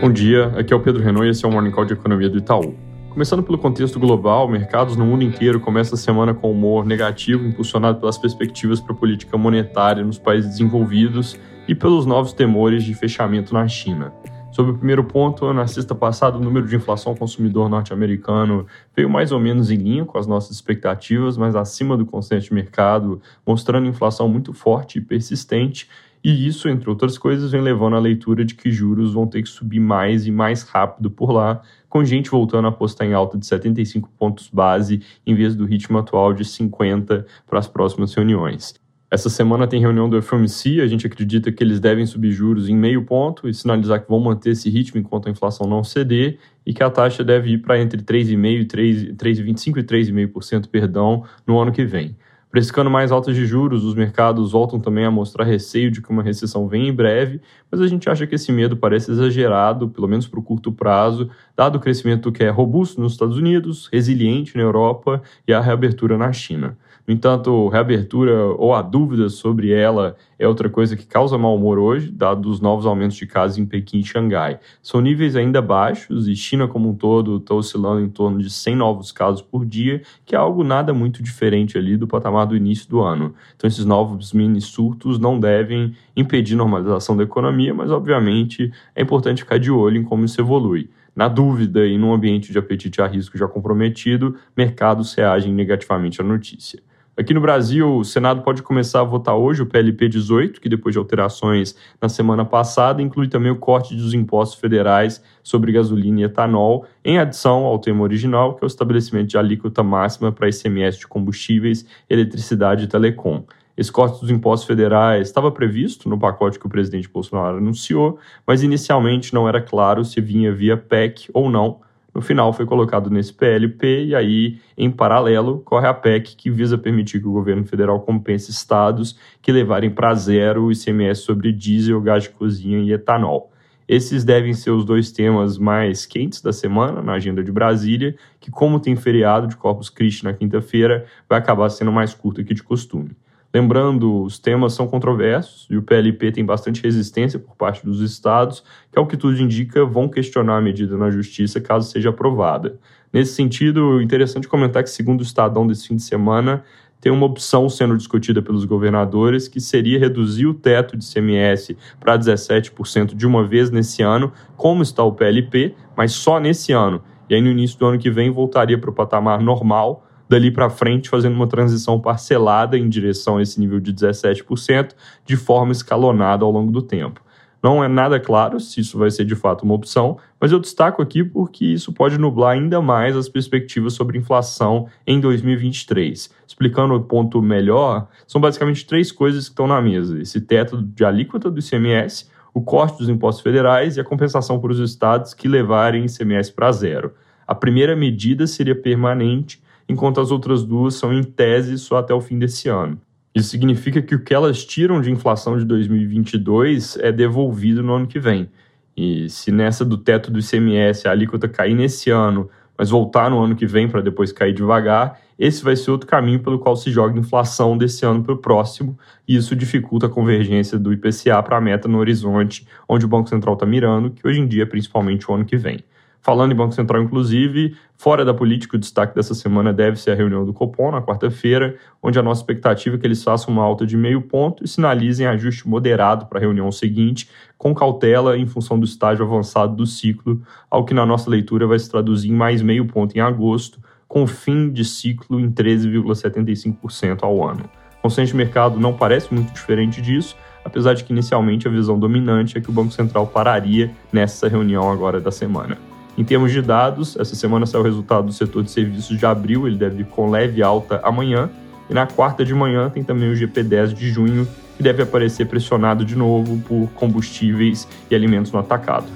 Bom dia, aqui é o Pedro Renault e esse é o Morning Call de Economia do Itaú. Começando pelo contexto global, mercados no mundo inteiro começam a semana com humor negativo, impulsionado pelas perspectivas para a política monetária nos países desenvolvidos e pelos novos temores de fechamento na China. Sobre o primeiro ponto, na sexta passada, o número de inflação consumidor norte-americano veio mais ou menos em linha com as nossas expectativas, mas acima do consenso de mercado, mostrando inflação muito forte e persistente e isso, entre outras coisas, vem levando à leitura de que juros vão ter que subir mais e mais rápido por lá, com gente voltando a apostar em alta de 75 pontos base em vez do ritmo atual de 50 para as próximas reuniões. Essa semana tem reunião do FOMC, a gente acredita que eles devem subir juros em meio ponto e sinalizar que vão manter esse ritmo enquanto a inflação não ceder e que a taxa deve ir para entre 3,5% e 3,25% e 3,5%, perdão, no ano que vem. Precificando mais altas de juros, os mercados voltam também a mostrar receio de que uma recessão vem em breve, mas a gente acha que esse medo parece exagerado, pelo menos para o curto prazo, dado o crescimento que é robusto nos Estados Unidos, resiliente na Europa e a reabertura na China. No entanto, reabertura ou a dúvida sobre ela é outra coisa que causa mau humor hoje, dado os novos aumentos de casos em Pequim e Xangai. São níveis ainda baixos e China como um todo está oscilando em torno de 100 novos casos por dia, que é algo nada muito diferente ali do patamar do início do ano. Então esses novos mini surtos não devem impedir normalização da economia, mas obviamente é importante ficar de olho em como isso evolui. Na dúvida e num ambiente de apetite a risco já comprometido, mercados reagem negativamente à notícia. Aqui no Brasil, o Senado pode começar a votar hoje o PLP 18, que depois de alterações na semana passada, inclui também o corte dos impostos federais sobre gasolina e etanol, em adição ao tema original, que é o estabelecimento de alíquota máxima para ICMS de combustíveis, eletricidade e telecom. Esse corte dos impostos federais estava previsto no pacote que o presidente Bolsonaro anunciou, mas inicialmente não era claro se vinha via PEC ou não, no final foi colocado nesse PLP e aí, em paralelo, corre a PEC que visa permitir que o governo federal compense estados que levarem para zero o ICMS sobre diesel, gás de cozinha e etanol. Esses devem ser os dois temas mais quentes da semana na agenda de Brasília, que como tem feriado de Corpus Christi na quinta-feira, vai acabar sendo mais curto que de costume. Lembrando, os temas são controversos e o PLP tem bastante resistência por parte dos estados, que, ao que tudo indica, vão questionar a medida na justiça caso seja aprovada. Nesse sentido, interessante comentar que, segundo o Estadão desse fim de semana, tem uma opção sendo discutida pelos governadores que seria reduzir o teto de CMS para 17% de uma vez nesse ano, como está o PLP, mas só nesse ano. E aí, no início do ano que vem, voltaria para o patamar normal dali para frente fazendo uma transição parcelada em direção a esse nível de 17%, de forma escalonada ao longo do tempo. Não é nada claro se isso vai ser de fato uma opção, mas eu destaco aqui porque isso pode nublar ainda mais as perspectivas sobre inflação em 2023. Explicando o ponto melhor, são basicamente três coisas que estão na mesa: esse teto de alíquota do ICMS, o corte dos impostos federais e a compensação para os estados que levarem ICMS para zero. A primeira medida seria permanente enquanto as outras duas são em tese só até o fim desse ano. Isso significa que o que elas tiram de inflação de 2022 é devolvido no ano que vem. E se nessa do teto do ICMS a alíquota cair nesse ano, mas voltar no ano que vem para depois cair devagar, esse vai ser outro caminho pelo qual se joga inflação desse ano para o próximo, e isso dificulta a convergência do IPCA para a meta no horizonte, onde o Banco Central está mirando, que hoje em dia é principalmente o ano que vem. Falando em Banco Central, inclusive, fora da política, o destaque dessa semana deve ser a reunião do Copom, na quarta-feira, onde a nossa expectativa é que eles façam uma alta de meio ponto e sinalizem ajuste moderado para a reunião seguinte, com cautela em função do estágio avançado do ciclo, ao que na nossa leitura vai se traduzir em mais meio ponto em agosto, com fim de ciclo em 13,75% ao ano. O consenso de mercado não parece muito diferente disso, apesar de que inicialmente a visão dominante é que o Banco Central pararia nessa reunião agora da semana. Em termos de dados, essa semana saiu o resultado do setor de serviços de abril, ele deve ir com leve alta amanhã. E na quarta de manhã tem também o GP10 de junho, que deve aparecer pressionado de novo por combustíveis e alimentos no atacado.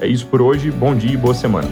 É isso por hoje, bom dia e boa semana.